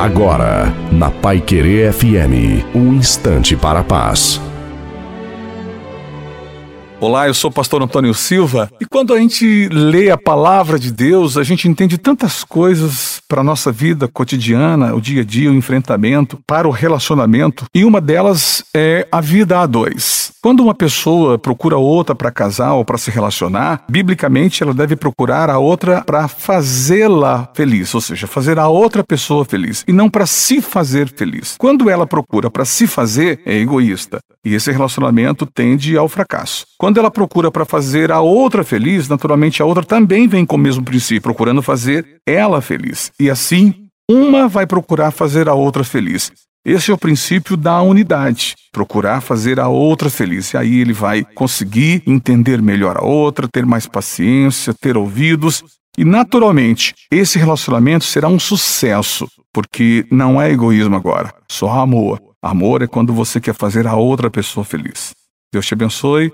Agora, na Pai Querer FM, um instante para a paz. Olá, eu sou o pastor Antônio Silva e quando a gente lê a palavra de Deus, a gente entende tantas coisas para a nossa vida cotidiana, o dia a dia, o enfrentamento, para o relacionamento, e uma delas é a vida a dois. Quando uma pessoa procura outra para casar ou para se relacionar, biblicamente ela deve procurar a outra para fazê-la feliz, ou seja, fazer a outra pessoa feliz, e não para se fazer feliz. Quando ela procura para se fazer, é egoísta, e esse relacionamento tende ao fracasso. Quando ela procura para fazer a outra feliz, naturalmente a outra também vem com o mesmo princípio, procurando fazer ela feliz. E assim, uma vai procurar fazer a outra feliz. Esse é o princípio da unidade, procurar fazer a outra feliz. E aí ele vai conseguir entender melhor a outra, ter mais paciência, ter ouvidos. E naturalmente, esse relacionamento será um sucesso, porque não é egoísmo agora, só amor. Amor é quando você quer fazer a outra pessoa feliz. Deus te abençoe